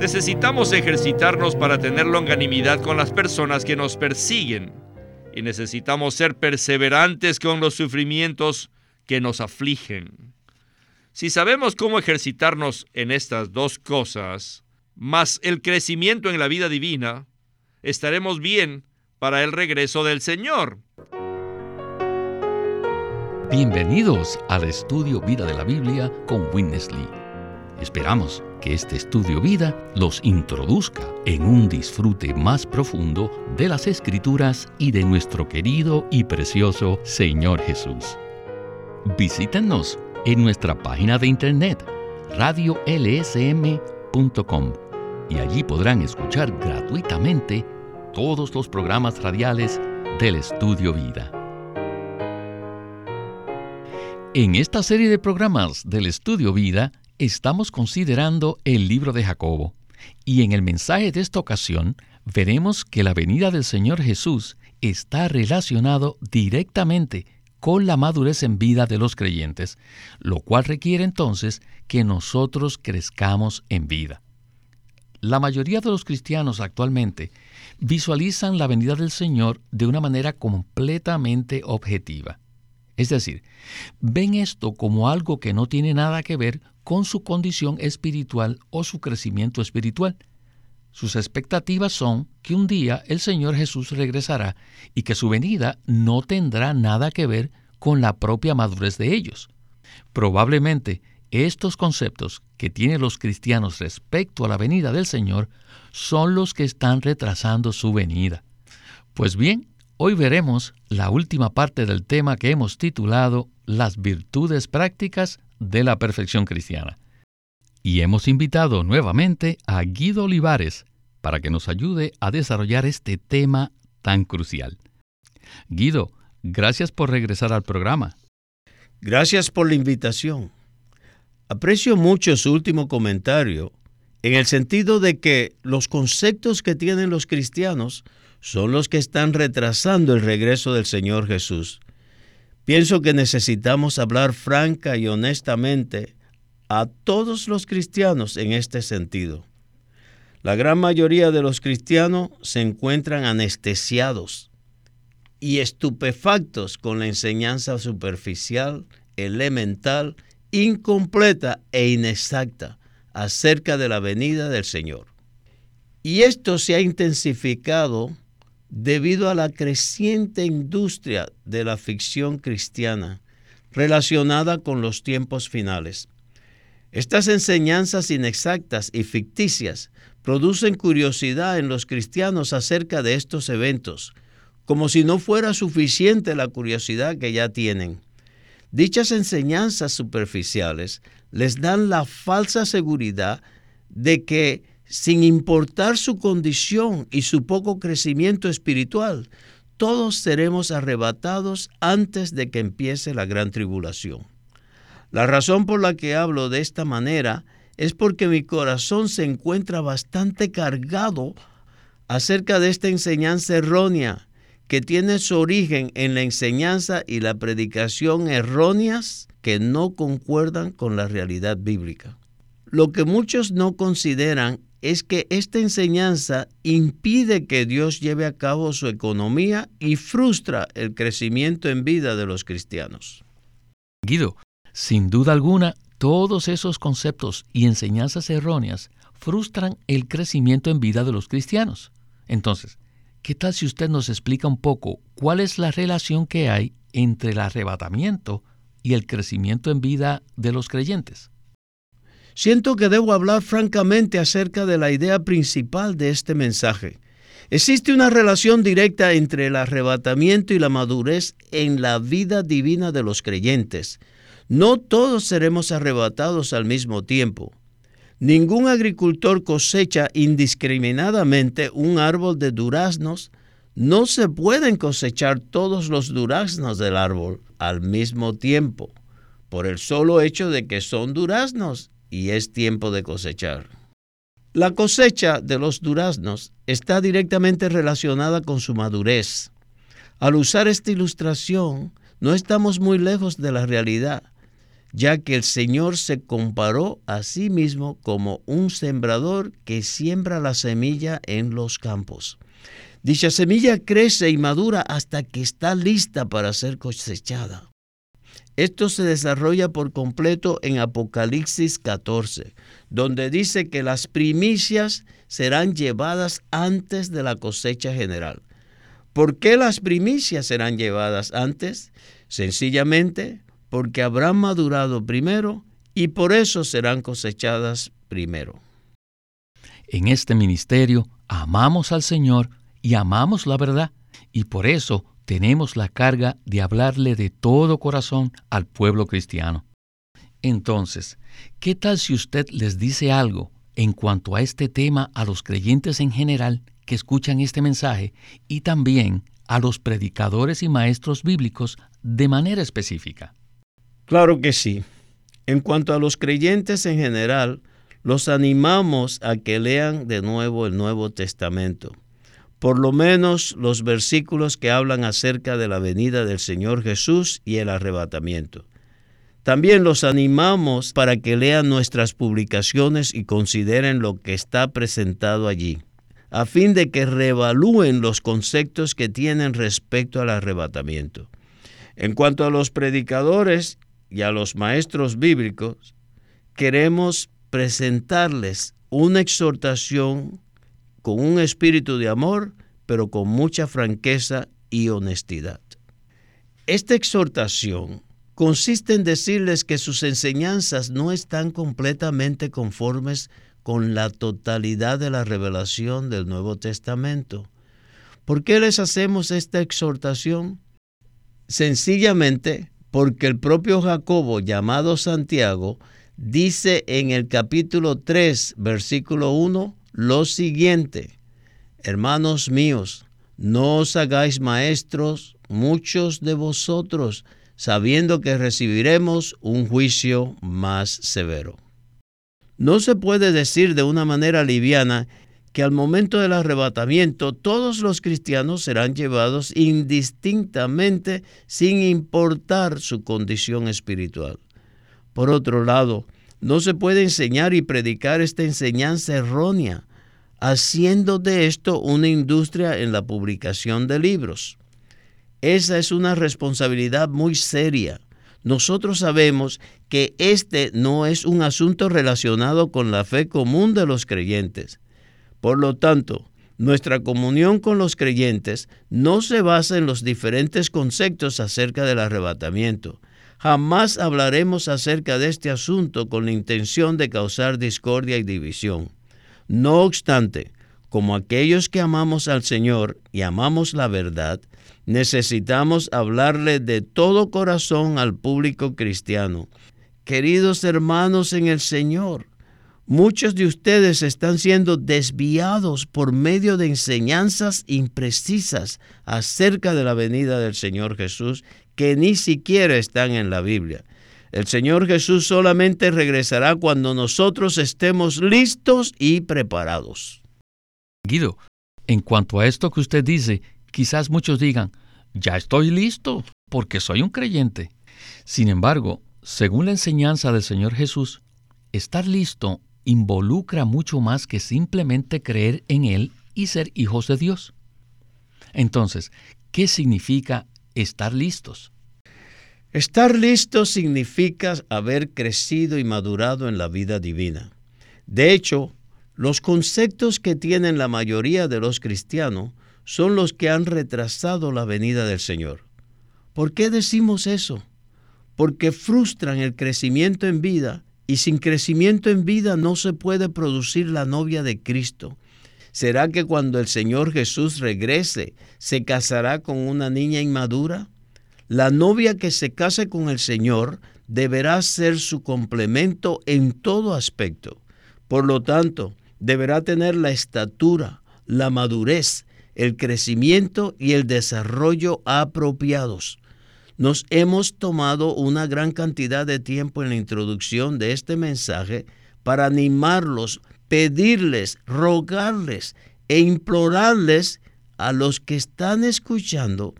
Necesitamos ejercitarnos para tener longanimidad con las personas que nos persiguen y necesitamos ser perseverantes con los sufrimientos que nos afligen. Si sabemos cómo ejercitarnos en estas dos cosas, más el crecimiento en la vida divina, estaremos bien para el regreso del Señor. Bienvenidos al estudio Vida de la Biblia con Winnesley. Esperamos que este estudio vida los introduzca en un disfrute más profundo de las escrituras y de nuestro querido y precioso Señor Jesús. Visítenos en nuestra página de internet radiolsm.com y allí podrán escuchar gratuitamente todos los programas radiales del estudio vida. En esta serie de programas del estudio vida, estamos considerando el libro de Jacobo y en el mensaje de esta ocasión veremos que la venida del Señor Jesús está relacionado directamente con la madurez en vida de los creyentes, lo cual requiere entonces que nosotros crezcamos en vida. La mayoría de los cristianos actualmente visualizan la venida del Señor de una manera completamente objetiva. Es decir, ven esto como algo que no tiene nada que ver con su condición espiritual o su crecimiento espiritual. Sus expectativas son que un día el Señor Jesús regresará y que su venida no tendrá nada que ver con la propia madurez de ellos. Probablemente estos conceptos que tienen los cristianos respecto a la venida del Señor son los que están retrasando su venida. Pues bien, hoy veremos la última parte del tema que hemos titulado Las virtudes prácticas de la perfección cristiana. Y hemos invitado nuevamente a Guido Olivares para que nos ayude a desarrollar este tema tan crucial. Guido, gracias por regresar al programa. Gracias por la invitación. Aprecio mucho su último comentario en el sentido de que los conceptos que tienen los cristianos son los que están retrasando el regreso del Señor Jesús. Pienso que necesitamos hablar franca y honestamente a todos los cristianos en este sentido. La gran mayoría de los cristianos se encuentran anestesiados y estupefactos con la enseñanza superficial, elemental, incompleta e inexacta acerca de la venida del Señor. Y esto se ha intensificado debido a la creciente industria de la ficción cristiana relacionada con los tiempos finales. Estas enseñanzas inexactas y ficticias producen curiosidad en los cristianos acerca de estos eventos, como si no fuera suficiente la curiosidad que ya tienen. Dichas enseñanzas superficiales les dan la falsa seguridad de que sin importar su condición y su poco crecimiento espiritual, todos seremos arrebatados antes de que empiece la gran tribulación. La razón por la que hablo de esta manera es porque mi corazón se encuentra bastante cargado acerca de esta enseñanza errónea que tiene su origen en la enseñanza y la predicación erróneas que no concuerdan con la realidad bíblica. Lo que muchos no consideran es que esta enseñanza impide que Dios lleve a cabo su economía y frustra el crecimiento en vida de los cristianos. Guido, sin duda alguna, todos esos conceptos y enseñanzas erróneas frustran el crecimiento en vida de los cristianos. Entonces, ¿qué tal si usted nos explica un poco cuál es la relación que hay entre el arrebatamiento y el crecimiento en vida de los creyentes? Siento que debo hablar francamente acerca de la idea principal de este mensaje. Existe una relación directa entre el arrebatamiento y la madurez en la vida divina de los creyentes. No todos seremos arrebatados al mismo tiempo. Ningún agricultor cosecha indiscriminadamente un árbol de duraznos. No se pueden cosechar todos los duraznos del árbol al mismo tiempo, por el solo hecho de que son duraznos y es tiempo de cosechar. La cosecha de los duraznos está directamente relacionada con su madurez. Al usar esta ilustración, no estamos muy lejos de la realidad. ya que el Señor se comparó a sí mismo como un sembrador que siembra la semilla en los campos. Dicha semilla crece y madura hasta que está lista para ser cosechada. Esto se desarrolla por completo en Apocalipsis 14, donde dice que las primicias serán llevadas antes de la cosecha general. ¿Por qué las primicias serán llevadas antes? Sencillamente porque habrán madurado primero y por eso serán cosechadas primero. En este ministerio amamos al Señor y amamos la verdad y por eso tenemos la carga de hablarle de todo corazón al pueblo cristiano. Entonces, ¿qué tal si usted les dice algo en cuanto a este tema a los creyentes en general que escuchan este mensaje y también a los predicadores y maestros bíblicos de manera específica? Claro que sí. En cuanto a los creyentes en general, los animamos a que lean de nuevo el Nuevo Testamento por lo menos los versículos que hablan acerca de la venida del Señor Jesús y el arrebatamiento. También los animamos para que lean nuestras publicaciones y consideren lo que está presentado allí, a fin de que reevalúen los conceptos que tienen respecto al arrebatamiento. En cuanto a los predicadores y a los maestros bíblicos, queremos presentarles una exhortación con un espíritu de amor, pero con mucha franqueza y honestidad. Esta exhortación consiste en decirles que sus enseñanzas no están completamente conformes con la totalidad de la revelación del Nuevo Testamento. ¿Por qué les hacemos esta exhortación? Sencillamente porque el propio Jacobo, llamado Santiago, dice en el capítulo 3, versículo 1, lo siguiente, hermanos míos, no os hagáis maestros muchos de vosotros, sabiendo que recibiremos un juicio más severo. No se puede decir de una manera liviana que al momento del arrebatamiento todos los cristianos serán llevados indistintamente sin importar su condición espiritual. Por otro lado, no se puede enseñar y predicar esta enseñanza errónea, haciendo de esto una industria en la publicación de libros. Esa es una responsabilidad muy seria. Nosotros sabemos que este no es un asunto relacionado con la fe común de los creyentes. Por lo tanto, nuestra comunión con los creyentes no se basa en los diferentes conceptos acerca del arrebatamiento, Jamás hablaremos acerca de este asunto con la intención de causar discordia y división. No obstante, como aquellos que amamos al Señor y amamos la verdad, necesitamos hablarle de todo corazón al público cristiano. Queridos hermanos en el Señor, muchos de ustedes están siendo desviados por medio de enseñanzas imprecisas acerca de la venida del Señor Jesús que ni siquiera están en la Biblia. El Señor Jesús solamente regresará cuando nosotros estemos listos y preparados. Guido, en cuanto a esto que usted dice, quizás muchos digan, ya estoy listo, porque soy un creyente. Sin embargo, según la enseñanza del Señor Jesús, estar listo involucra mucho más que simplemente creer en Él y ser hijos de Dios. Entonces, ¿qué significa estar listos. Estar listo significa haber crecido y madurado en la vida divina. De hecho, los conceptos que tienen la mayoría de los cristianos son los que han retrasado la venida del Señor. ¿Por qué decimos eso? Porque frustran el crecimiento en vida y sin crecimiento en vida no se puede producir la novia de Cristo. ¿Será que cuando el Señor Jesús regrese se casará con una niña inmadura? La novia que se case con el Señor deberá ser su complemento en todo aspecto. Por lo tanto, deberá tener la estatura, la madurez, el crecimiento y el desarrollo apropiados. Nos hemos tomado una gran cantidad de tiempo en la introducción de este mensaje para animarlos pedirles, rogarles e implorarles a los que están escuchando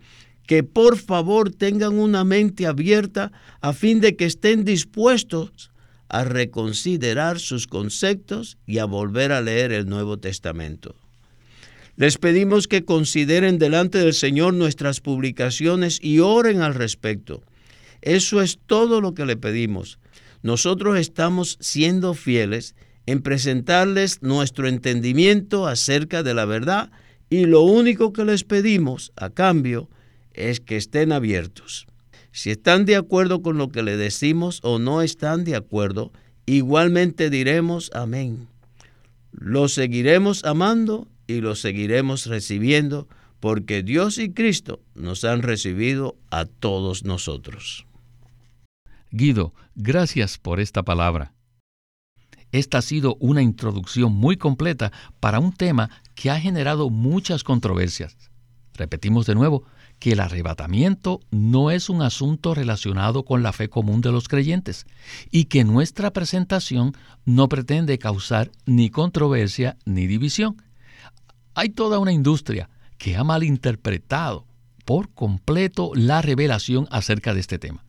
que por favor tengan una mente abierta a fin de que estén dispuestos a reconsiderar sus conceptos y a volver a leer el Nuevo Testamento. Les pedimos que consideren delante del Señor nuestras publicaciones y oren al respecto. Eso es todo lo que le pedimos. Nosotros estamos siendo fieles en presentarles nuestro entendimiento acerca de la verdad y lo único que les pedimos a cambio es que estén abiertos. Si están de acuerdo con lo que le decimos o no están de acuerdo, igualmente diremos amén. Lo seguiremos amando y lo seguiremos recibiendo porque Dios y Cristo nos han recibido a todos nosotros. Guido, gracias por esta palabra. Esta ha sido una introducción muy completa para un tema que ha generado muchas controversias. Repetimos de nuevo que el arrebatamiento no es un asunto relacionado con la fe común de los creyentes y que nuestra presentación no pretende causar ni controversia ni división. Hay toda una industria que ha malinterpretado por completo la revelación acerca de este tema.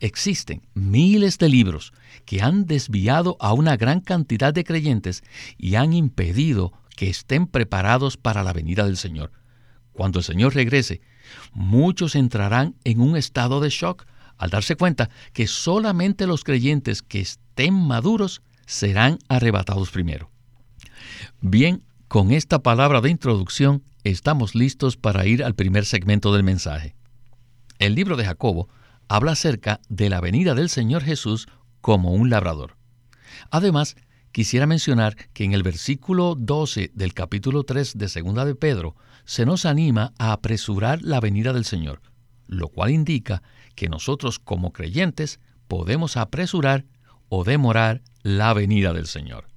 Existen miles de libros que han desviado a una gran cantidad de creyentes y han impedido que estén preparados para la venida del Señor. Cuando el Señor regrese, muchos entrarán en un estado de shock al darse cuenta que solamente los creyentes que estén maduros serán arrebatados primero. Bien, con esta palabra de introducción estamos listos para ir al primer segmento del mensaje. El libro de Jacobo habla acerca de la venida del Señor Jesús como un labrador. Además, quisiera mencionar que en el versículo 12 del capítulo 3 de Segunda de Pedro se nos anima a apresurar la venida del Señor, lo cual indica que nosotros como creyentes podemos apresurar o demorar la venida del Señor.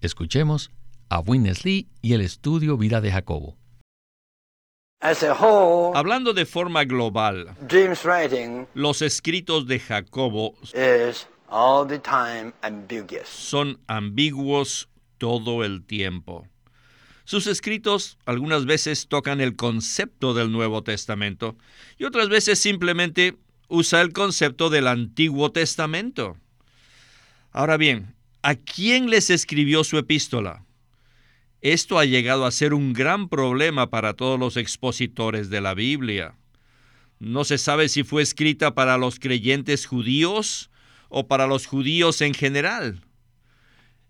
Escuchemos a Winnesley y el estudio Vida de Jacobo. Hablando de forma global, los escritos de Jacobo son ambiguos todo el tiempo. Sus escritos algunas veces tocan el concepto del Nuevo Testamento y otras veces simplemente usa el concepto del Antiguo Testamento. Ahora bien, ¿a quién les escribió su epístola? Esto ha llegado a ser un gran problema para todos los expositores de la Biblia. No se sabe si fue escrita para los creyentes judíos o para los judíos en general.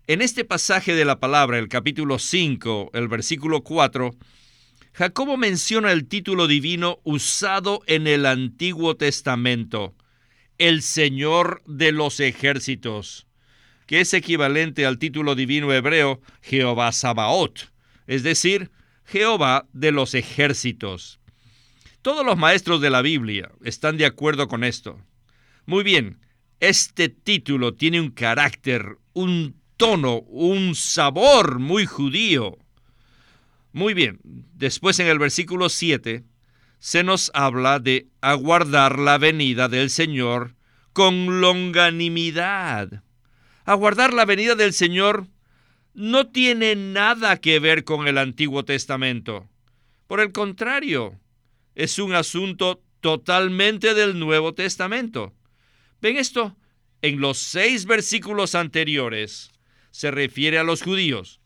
En este pasaje de la palabra, el capítulo 5, el versículo 4, Jacobo menciona el título divino usado en el Antiguo Testamento, el Señor de los ejércitos que es equivalente al título divino hebreo Jehová Sabaoth, es decir, Jehová de los ejércitos. Todos los maestros de la Biblia están de acuerdo con esto. Muy bien, este título tiene un carácter, un tono, un sabor muy judío. Muy bien, después en el versículo 7 se nos habla de aguardar la venida del Señor con longanimidad aguardar la venida del Señor no tiene nada que ver con el Antiguo Testamento. Por el contrario, es un asunto totalmente del Nuevo Testamento. ¿Ven esto? En los seis versículos anteriores se refiere a los judíos.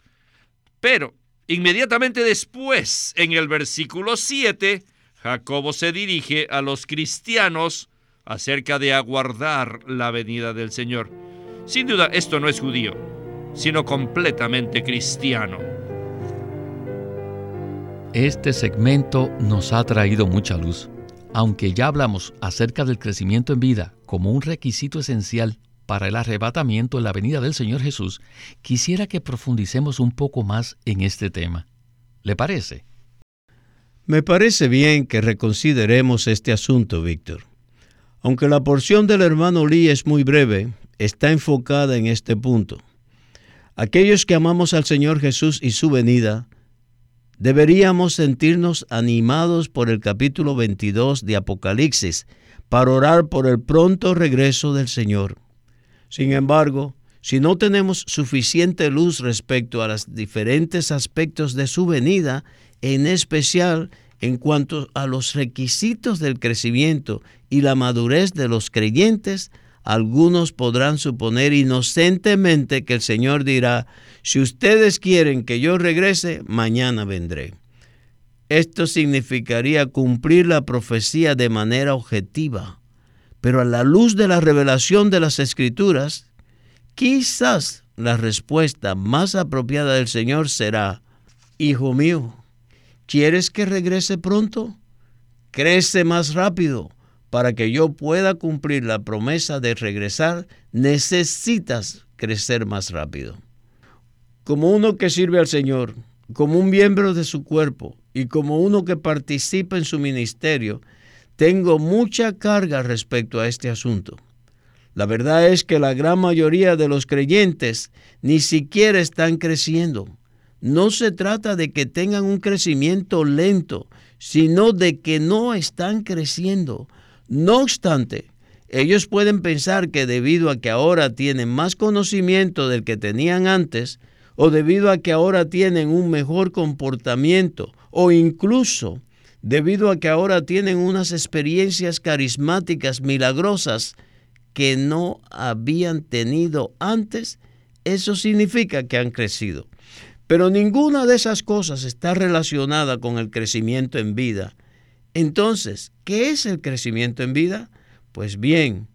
Pero inmediatamente después, en el versículo 7, Jacobo se dirige a los cristianos acerca de aguardar la venida del Señor. Sin duda, esto no es judío, sino completamente cristiano. Este segmento nos ha traído mucha luz. Aunque ya hablamos acerca del crecimiento en vida como un requisito esencial para el arrebatamiento en la venida del Señor Jesús, quisiera que profundicemos un poco más en este tema. ¿Le parece? Me parece bien que reconsideremos este asunto, Víctor. Aunque la porción del hermano Lee es muy breve, está enfocada en este punto. Aquellos que amamos al Señor Jesús y su venida, deberíamos sentirnos animados por el capítulo 22 de Apocalipsis para orar por el pronto regreso del Señor. Sin embargo, si no tenemos suficiente luz respecto a los diferentes aspectos de su venida, en especial en cuanto a los requisitos del crecimiento y la madurez de los creyentes, algunos podrán suponer inocentemente que el Señor dirá, si ustedes quieren que yo regrese, mañana vendré. Esto significaría cumplir la profecía de manera objetiva, pero a la luz de la revelación de las Escrituras, quizás la respuesta más apropiada del Señor será, Hijo mío, ¿quieres que regrese pronto? Crece más rápido para que yo pueda cumplir la promesa de regresar, necesitas crecer más rápido. Como uno que sirve al Señor, como un miembro de su cuerpo y como uno que participa en su ministerio, tengo mucha carga respecto a este asunto. La verdad es que la gran mayoría de los creyentes ni siquiera están creciendo. No se trata de que tengan un crecimiento lento, sino de que no están creciendo. No obstante, ellos pueden pensar que debido a que ahora tienen más conocimiento del que tenían antes, o debido a que ahora tienen un mejor comportamiento, o incluso debido a que ahora tienen unas experiencias carismáticas milagrosas que no habían tenido antes, eso significa que han crecido. Pero ninguna de esas cosas está relacionada con el crecimiento en vida entonces, ¿qué es el crecimiento en vida? Pues bien,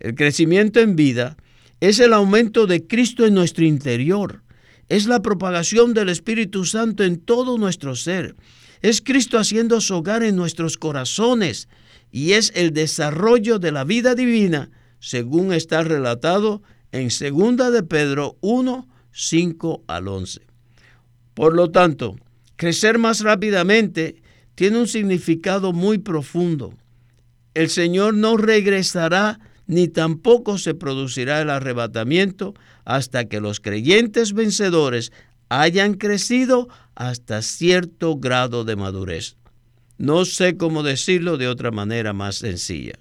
el crecimiento en vida es el aumento de Cristo en nuestro interior, es la propagación del Espíritu Santo en todo nuestro ser, es Cristo haciendo su hogar en nuestros corazones y es el desarrollo de la vida divina, según está relatado en 2 de Pedro 1, 5 al 11. Por lo tanto, crecer más rápidamente tiene un significado muy profundo. El Señor no regresará ni tampoco se producirá el arrebatamiento hasta que los creyentes vencedores hayan crecido hasta cierto grado de madurez. No sé cómo decirlo de otra manera más sencilla.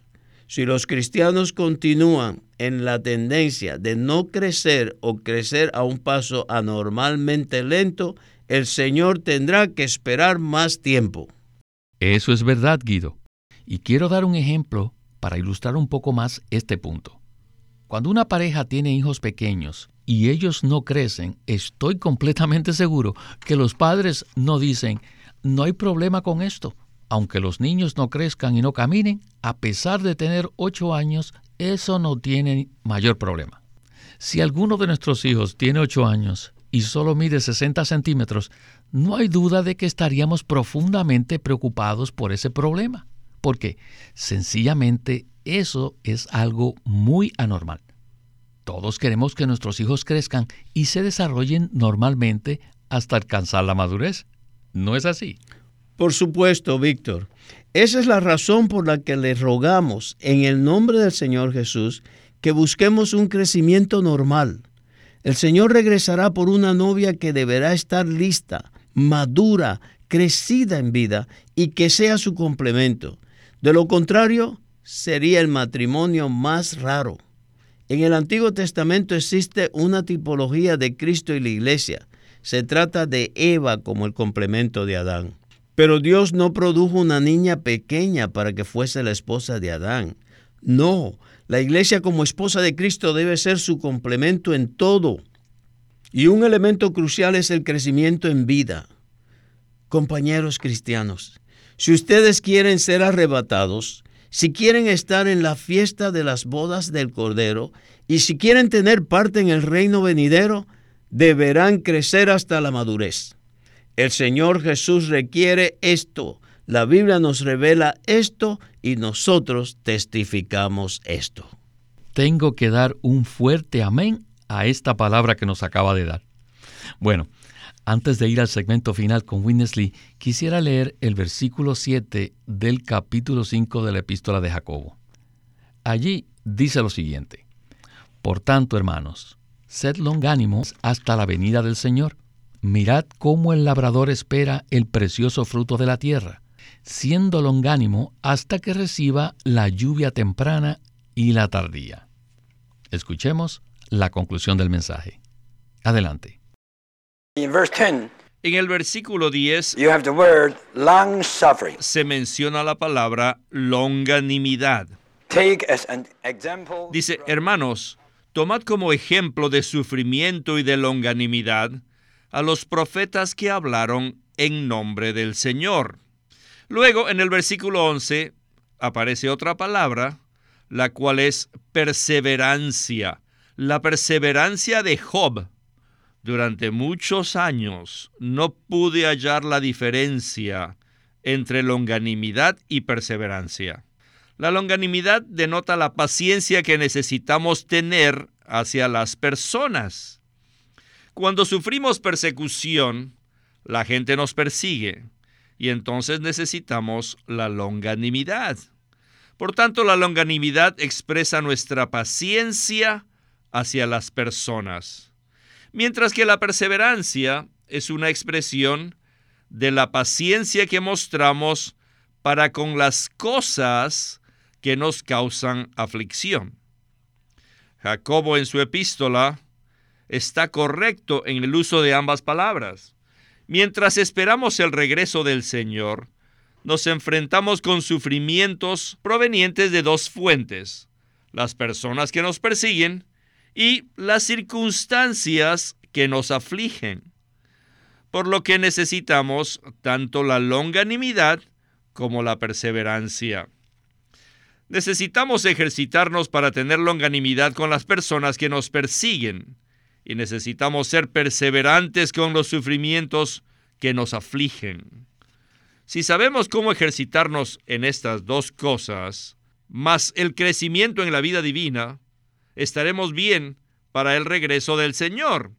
Si los cristianos continúan en la tendencia de no crecer o crecer a un paso anormalmente lento, el Señor tendrá que esperar más tiempo. Eso es verdad, Guido. Y quiero dar un ejemplo para ilustrar un poco más este punto. Cuando una pareja tiene hijos pequeños y ellos no crecen, estoy completamente seguro que los padres no dicen, no hay problema con esto. Aunque los niños no crezcan y no caminen, a pesar de tener ocho años, eso no tiene mayor problema. Si alguno de nuestros hijos tiene ocho años y solo mide 60 centímetros, no hay duda de que estaríamos profundamente preocupados por ese problema, porque sencillamente eso es algo muy anormal. Todos queremos que nuestros hijos crezcan y se desarrollen normalmente hasta alcanzar la madurez. ¿No es así? Por supuesto, Víctor. Esa es la razón por la que le rogamos en el nombre del Señor Jesús que busquemos un crecimiento normal. El Señor regresará por una novia que deberá estar lista madura, crecida en vida y que sea su complemento. De lo contrario, sería el matrimonio más raro. En el Antiguo Testamento existe una tipología de Cristo y la iglesia. Se trata de Eva como el complemento de Adán. Pero Dios no produjo una niña pequeña para que fuese la esposa de Adán. No, la iglesia como esposa de Cristo debe ser su complemento en todo. Y un elemento crucial es el crecimiento en vida. Compañeros cristianos, si ustedes quieren ser arrebatados, si quieren estar en la fiesta de las bodas del Cordero y si quieren tener parte en el reino venidero, deberán crecer hasta la madurez. El Señor Jesús requiere esto. La Biblia nos revela esto y nosotros testificamos esto. Tengo que dar un fuerte amén a esta palabra que nos acaba de dar. Bueno, antes de ir al segmento final con Winnesley, quisiera leer el versículo 7 del capítulo 5 de la epístola de Jacobo. Allí dice lo siguiente, Por tanto, hermanos, sed longánimos hasta la venida del Señor. Mirad cómo el labrador espera el precioso fruto de la tierra, siendo longánimo hasta que reciba la lluvia temprana y la tardía. Escuchemos la conclusión del mensaje. Adelante. En el versículo 10 you have the word long suffering. se menciona la palabra longanimidad. Take as an example. Dice, hermanos, tomad como ejemplo de sufrimiento y de longanimidad a los profetas que hablaron en nombre del Señor. Luego, en el versículo 11, aparece otra palabra, la cual es perseverancia. La perseverancia de Job. Durante muchos años no pude hallar la diferencia entre longanimidad y perseverancia. La longanimidad denota la paciencia que necesitamos tener hacia las personas. Cuando sufrimos persecución, la gente nos persigue y entonces necesitamos la longanimidad. Por tanto, la longanimidad expresa nuestra paciencia hacia las personas, mientras que la perseverancia es una expresión de la paciencia que mostramos para con las cosas que nos causan aflicción. Jacobo en su epístola está correcto en el uso de ambas palabras. Mientras esperamos el regreso del Señor, nos enfrentamos con sufrimientos provenientes de dos fuentes, las personas que nos persiguen y las circunstancias que nos afligen. Por lo que necesitamos tanto la longanimidad como la perseverancia. Necesitamos ejercitarnos para tener longanimidad con las personas que nos persiguen y necesitamos ser perseverantes con los sufrimientos que nos afligen. Si sabemos cómo ejercitarnos en estas dos cosas, más el crecimiento en la vida divina, estaremos bien para el regreso del Señor.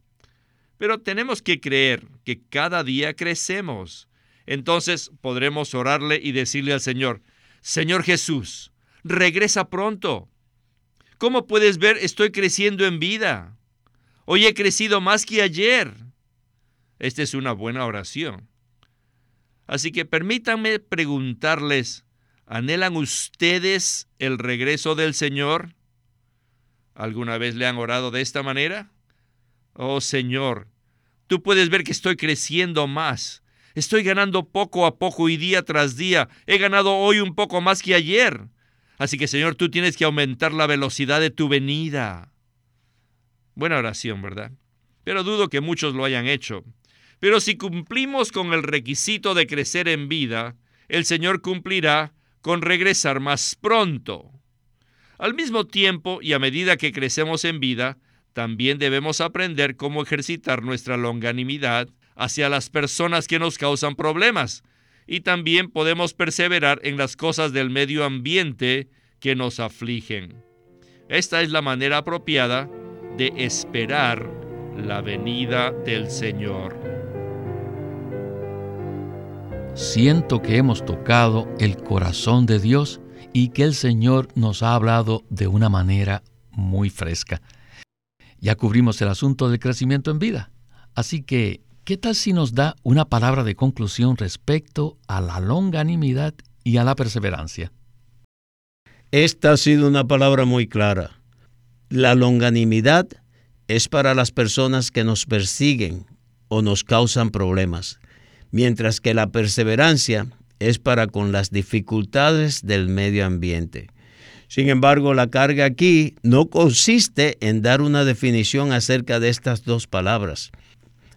Pero tenemos que creer que cada día crecemos. Entonces podremos orarle y decirle al Señor, Señor Jesús, regresa pronto. ¿Cómo puedes ver, estoy creciendo en vida. Hoy he crecido más que ayer. Esta es una buena oración. Así que permítanme preguntarles, ¿anhelan ustedes el regreso del Señor? ¿Alguna vez le han orado de esta manera? Oh Señor, tú puedes ver que estoy creciendo más. Estoy ganando poco a poco y día tras día. He ganado hoy un poco más que ayer. Así que Señor, tú tienes que aumentar la velocidad de tu venida. Buena oración, ¿verdad? Pero dudo que muchos lo hayan hecho. Pero si cumplimos con el requisito de crecer en vida, el Señor cumplirá con regresar más pronto. Al mismo tiempo y a medida que crecemos en vida, también debemos aprender cómo ejercitar nuestra longanimidad hacia las personas que nos causan problemas, y también podemos perseverar en las cosas del medio ambiente que nos afligen. Esta es la manera apropiada de esperar la venida del Señor. Siento que hemos tocado el corazón de Dios y que el Señor nos ha hablado de una manera muy fresca. Ya cubrimos el asunto del crecimiento en vida. Así que, ¿qué tal si nos da una palabra de conclusión respecto a la longanimidad y a la perseverancia? Esta ha sido una palabra muy clara. La longanimidad es para las personas que nos persiguen o nos causan problemas mientras que la perseverancia es para con las dificultades del medio ambiente. Sin embargo, la carga aquí no consiste en dar una definición acerca de estas dos palabras.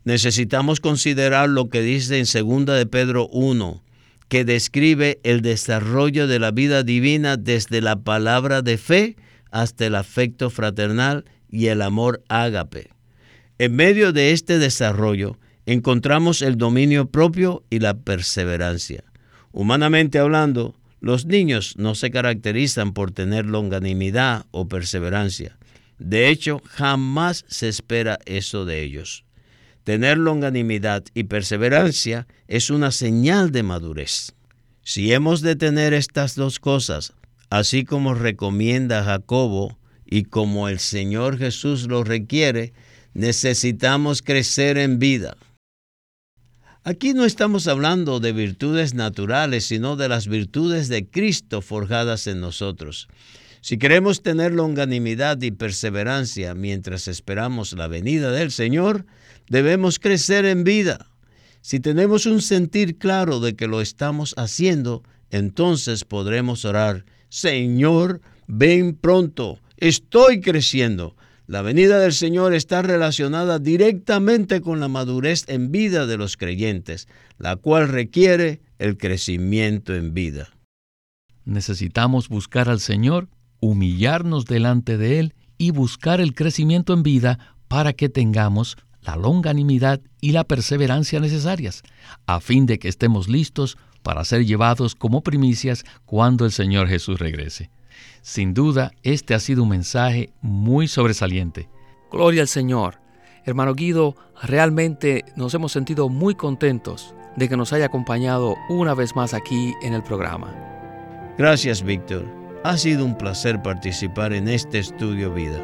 Necesitamos considerar lo que dice en 2 de Pedro 1, que describe el desarrollo de la vida divina desde la palabra de fe hasta el afecto fraternal y el amor ágape. En medio de este desarrollo, encontramos el dominio propio y la perseverancia. Humanamente hablando, los niños no se caracterizan por tener longanimidad o perseverancia. De hecho, jamás se espera eso de ellos. Tener longanimidad y perseverancia es una señal de madurez. Si hemos de tener estas dos cosas, así como recomienda Jacobo y como el Señor Jesús lo requiere, necesitamos crecer en vida. Aquí no estamos hablando de virtudes naturales, sino de las virtudes de Cristo forjadas en nosotros. Si queremos tener longanimidad y perseverancia mientras esperamos la venida del Señor, debemos crecer en vida. Si tenemos un sentir claro de que lo estamos haciendo, entonces podremos orar, Señor, ven pronto, estoy creciendo. La venida del Señor está relacionada directamente con la madurez en vida de los creyentes, la cual requiere el crecimiento en vida. Necesitamos buscar al Señor, humillarnos delante de Él y buscar el crecimiento en vida para que tengamos la longanimidad y la perseverancia necesarias, a fin de que estemos listos para ser llevados como primicias cuando el Señor Jesús regrese. Sin duda, este ha sido un mensaje muy sobresaliente. Gloria al Señor. Hermano Guido, realmente nos hemos sentido muy contentos de que nos haya acompañado una vez más aquí en el programa. Gracias, Víctor. Ha sido un placer participar en este estudio vida.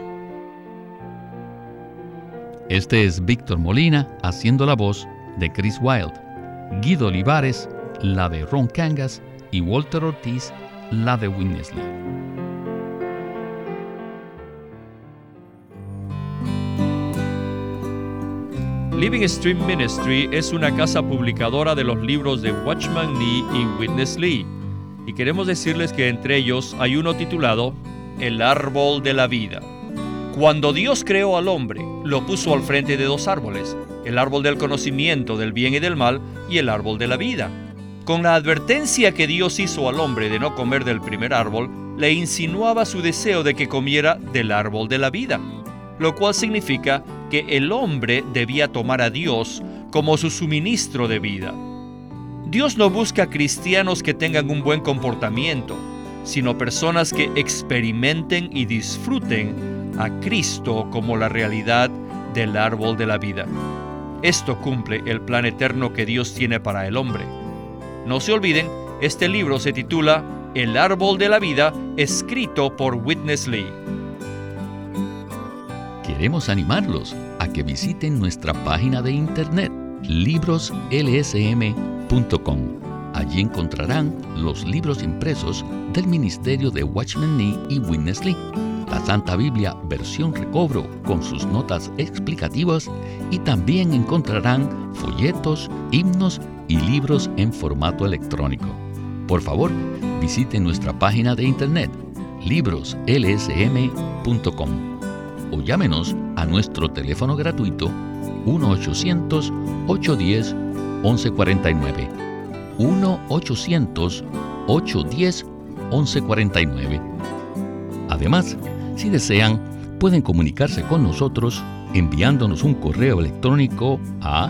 Este es Víctor Molina haciendo la voz de Chris Wilde, Guido Olivares, la de Ron Cangas y Walter Ortiz, la de Winnesley. Living Stream Ministry es una casa publicadora de los libros de Watchman Nee y Witness Lee. Y queremos decirles que entre ellos hay uno titulado El árbol de la vida. Cuando Dios creó al hombre, lo puso al frente de dos árboles, el árbol del conocimiento del bien y del mal y el árbol de la vida. Con la advertencia que Dios hizo al hombre de no comer del primer árbol, le insinuaba su deseo de que comiera del árbol de la vida, lo cual significa que el hombre debía tomar a Dios como su suministro de vida. Dios no busca cristianos que tengan un buen comportamiento, sino personas que experimenten y disfruten a Cristo como la realidad del árbol de la vida. Esto cumple el plan eterno que Dios tiene para el hombre. No se olviden, este libro se titula El árbol de la vida, escrito por Witness Lee. Queremos animarlos a que visiten nuestra página de internet libroslsm.com. Allí encontrarán los libros impresos del Ministerio de Watchman Nee y Witness Lee la Santa Biblia versión recobro con sus notas explicativas y también encontrarán folletos, himnos y libros en formato electrónico. Por favor, visite nuestra página de internet libroslsm.com o llámenos a nuestro teléfono gratuito 1-800-810-1149. 1-800-810-1149. Además, si desean, pueden comunicarse con nosotros enviándonos un correo electrónico a